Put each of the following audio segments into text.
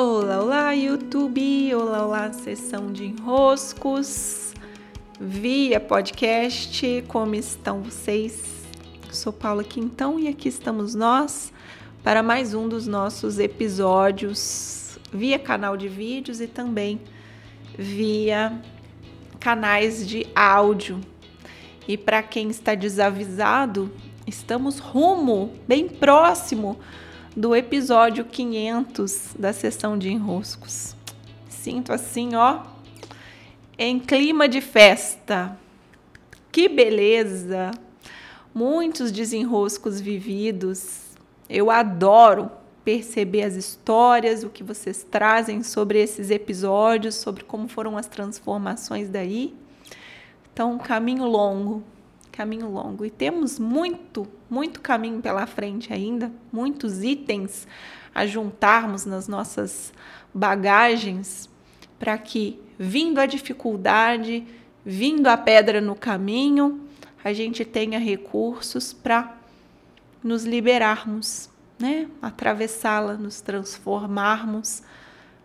Olá, olá, YouTube! Olá, olá, sessão de enroscos via podcast. Como estão vocês? Sou Paula Quintão e aqui estamos nós para mais um dos nossos episódios via canal de vídeos e também via canais de áudio. E para quem está desavisado, estamos rumo, bem próximo do episódio 500 da sessão de enroscos. Sinto assim, ó, em clima de festa. Que beleza! Muitos desenroscos vividos. Eu adoro perceber as histórias, o que vocês trazem sobre esses episódios, sobre como foram as transformações daí. Então, um caminho longo, caminho longo. E temos muito, muito caminho pela frente ainda, muitos itens a juntarmos nas nossas bagagens para que, vindo a dificuldade, vindo a pedra no caminho, a gente tenha recursos para nos liberarmos, né? Atravessá-la, nos transformarmos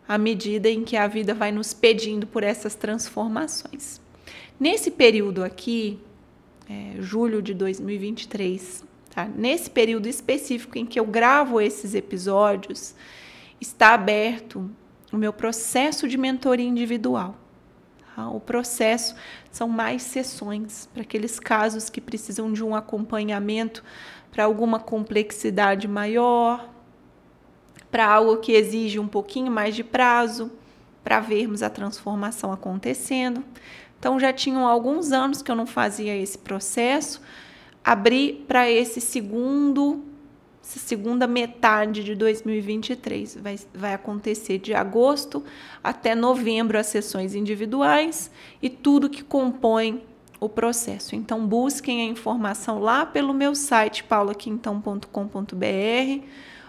à medida em que a vida vai nos pedindo por essas transformações. Nesse período aqui, é, julho de 2023. Tá? Nesse período específico em que eu gravo esses episódios, está aberto o meu processo de mentoria individual. Tá? O processo são mais sessões para aqueles casos que precisam de um acompanhamento para alguma complexidade maior, para algo que exige um pouquinho mais de prazo, para vermos a transformação acontecendo. Então já tinham alguns anos que eu não fazia esse processo. Abri para esse segundo, essa segunda metade de 2023. Vai, vai acontecer de agosto até novembro as sessões individuais e tudo que compõe o processo. Então busquem a informação lá pelo meu site paulaquintão.com.br.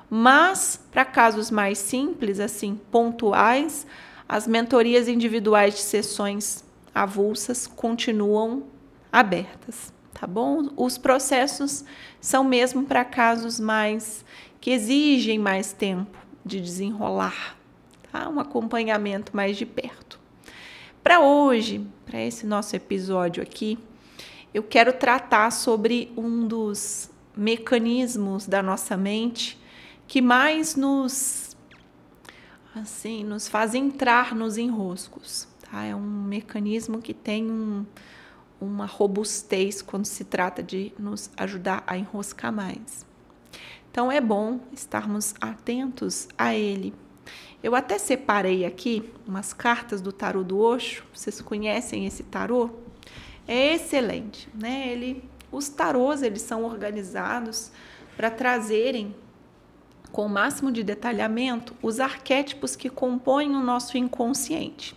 Mas para casos mais simples, assim, pontuais, as mentorias individuais de sessões avulsas continuam abertas, tá bom? Os processos são mesmo para casos mais que exigem mais tempo de desenrolar, tá? Um acompanhamento mais de perto. Para hoje, para esse nosso episódio aqui, eu quero tratar sobre um dos mecanismos da nossa mente que mais nos assim nos faz entrar nos enroscos, Tá? É um mecanismo que tem um, uma robustez quando se trata de nos ajudar a enroscar mais. Então é bom estarmos atentos a ele. Eu até separei aqui umas cartas do tarô do Osho. Vocês conhecem esse tarô? É excelente, né? Ele, os tarôs eles são organizados para trazerem com o máximo de detalhamento os arquétipos que compõem o nosso inconsciente.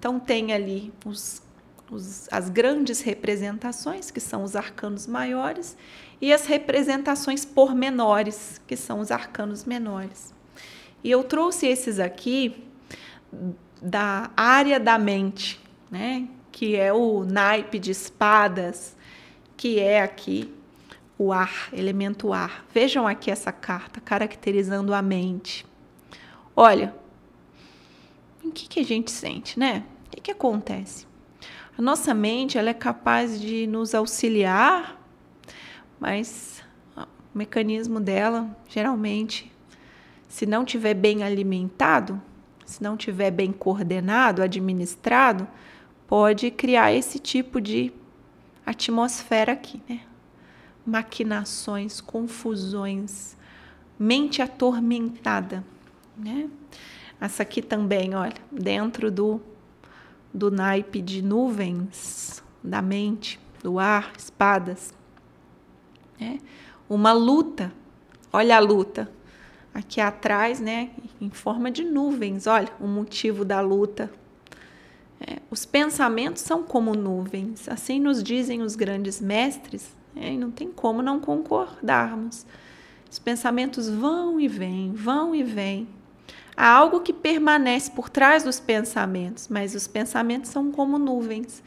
Então, tem ali os, os, as grandes representações, que são os arcanos maiores, e as representações pormenores, que são os arcanos menores. E eu trouxe esses aqui da área da mente, né? que é o naipe de espadas, que é aqui o ar, elemento ar. Vejam aqui essa carta caracterizando a mente. Olha, o que, que a gente sente, né? O que, que acontece? A nossa mente ela é capaz de nos auxiliar, mas o mecanismo dela, geralmente, se não tiver bem alimentado, se não tiver bem coordenado, administrado, pode criar esse tipo de atmosfera aqui, né? Maquinações, confusões, mente atormentada, né? Essa aqui também, olha, dentro do, do naipe de nuvens, da mente, do ar, espadas. Né? Uma luta, olha a luta. Aqui atrás, né, em forma de nuvens, olha o motivo da luta. É, os pensamentos são como nuvens, assim nos dizem os grandes mestres, é, e não tem como não concordarmos. Os pensamentos vão e vêm, vão e vêm. Há algo que permanece por trás dos pensamentos, mas os pensamentos são como nuvens.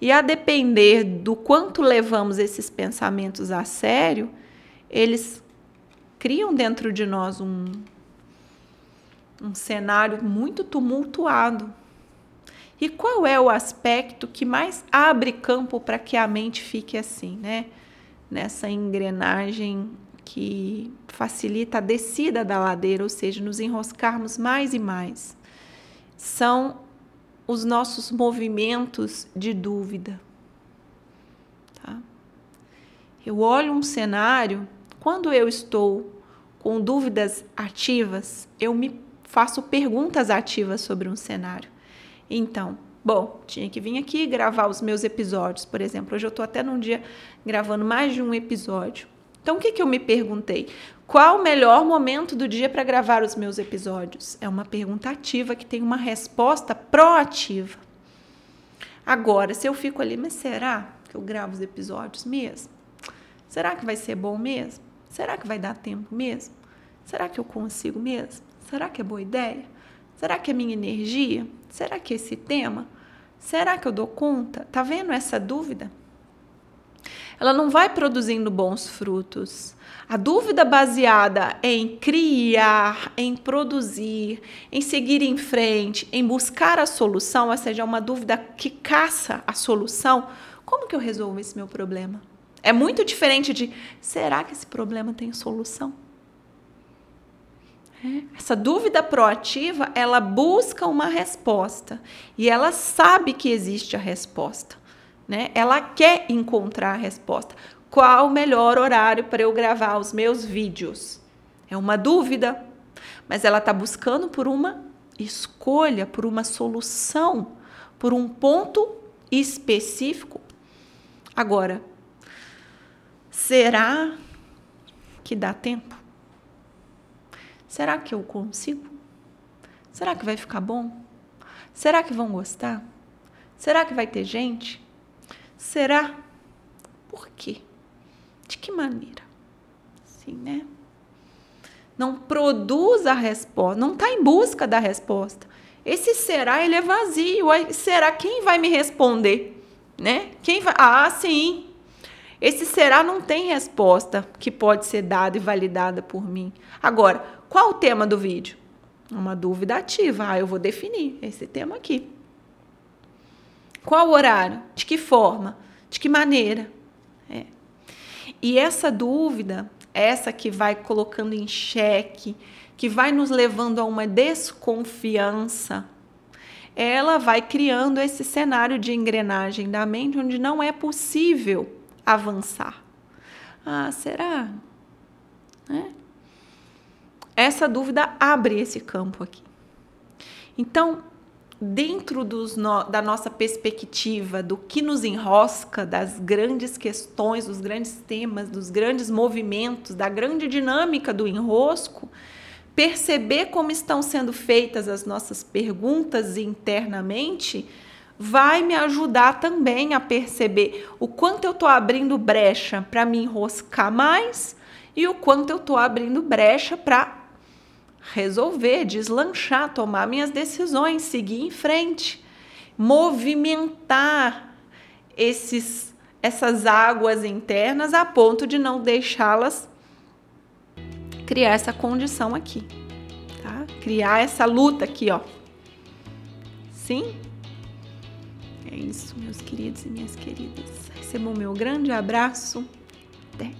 E a depender do quanto levamos esses pensamentos a sério, eles criam dentro de nós um, um cenário muito tumultuado. E qual é o aspecto que mais abre campo para que a mente fique assim, né? Nessa engrenagem que facilita a descida da ladeira, ou seja, nos enroscarmos mais e mais. São os nossos movimentos de dúvida. Tá? Eu olho um cenário, quando eu estou com dúvidas ativas, eu me faço perguntas ativas sobre um cenário. Então, bom, tinha que vir aqui gravar os meus episódios, por exemplo. Hoje eu estou até num dia gravando mais de um episódio. Então, o que, que eu me perguntei? Qual o melhor momento do dia para gravar os meus episódios? É uma pergunta ativa que tem uma resposta proativa. Agora, se eu fico ali, mas será que eu gravo os episódios mesmo? Será que vai ser bom mesmo? Será que vai dar tempo mesmo? Será que eu consigo mesmo? Será que é boa ideia? Será que é minha energia? Será que é esse tema? Será que eu dou conta? Tá vendo essa dúvida? Ela não vai produzindo bons frutos. A dúvida baseada em criar, em produzir, em seguir em frente, em buscar a solução, ou seja, uma dúvida que caça a solução, como que eu resolvo esse meu problema? É muito diferente de será que esse problema tem solução? É. Essa dúvida proativa, ela busca uma resposta e ela sabe que existe a resposta né? Ela quer encontrar a resposta. Qual o melhor horário para eu gravar os meus vídeos? É uma dúvida, mas ela está buscando por uma escolha, por uma solução, por um ponto específico. Agora, será que dá tempo? Será que eu consigo? Será que vai ficar bom? Será que vão gostar? Será que vai ter gente? Será? Por quê? De que maneira? Sim, né? Não produz a resposta, não está em busca da resposta. Esse será, ele é vazio. Será quem vai me responder? Né? Quem vai? Ah, sim. Esse será não tem resposta que pode ser dada e validada por mim. Agora, qual o tema do vídeo? Uma dúvida ativa. Ah, eu vou definir esse tema aqui. Qual horário? De que forma? De que maneira? É. E essa dúvida, essa que vai colocando em xeque, que vai nos levando a uma desconfiança, ela vai criando esse cenário de engrenagem da mente onde não é possível avançar. Ah, será? É. Essa dúvida abre esse campo aqui. Então, dentro no, da nossa perspectiva, do que nos enrosca, das grandes questões, dos grandes temas, dos grandes movimentos, da grande dinâmica do enrosco, perceber como estão sendo feitas as nossas perguntas internamente vai me ajudar também a perceber o quanto eu estou abrindo brecha para me enroscar mais e o quanto eu estou abrindo brecha para resolver, deslanchar, tomar minhas decisões, seguir em frente, movimentar esses essas águas internas a ponto de não deixá-las criar essa condição aqui, tá? Criar essa luta aqui, ó. Sim? É isso, meus queridos e minhas queridas. Recebam meu grande abraço. Até.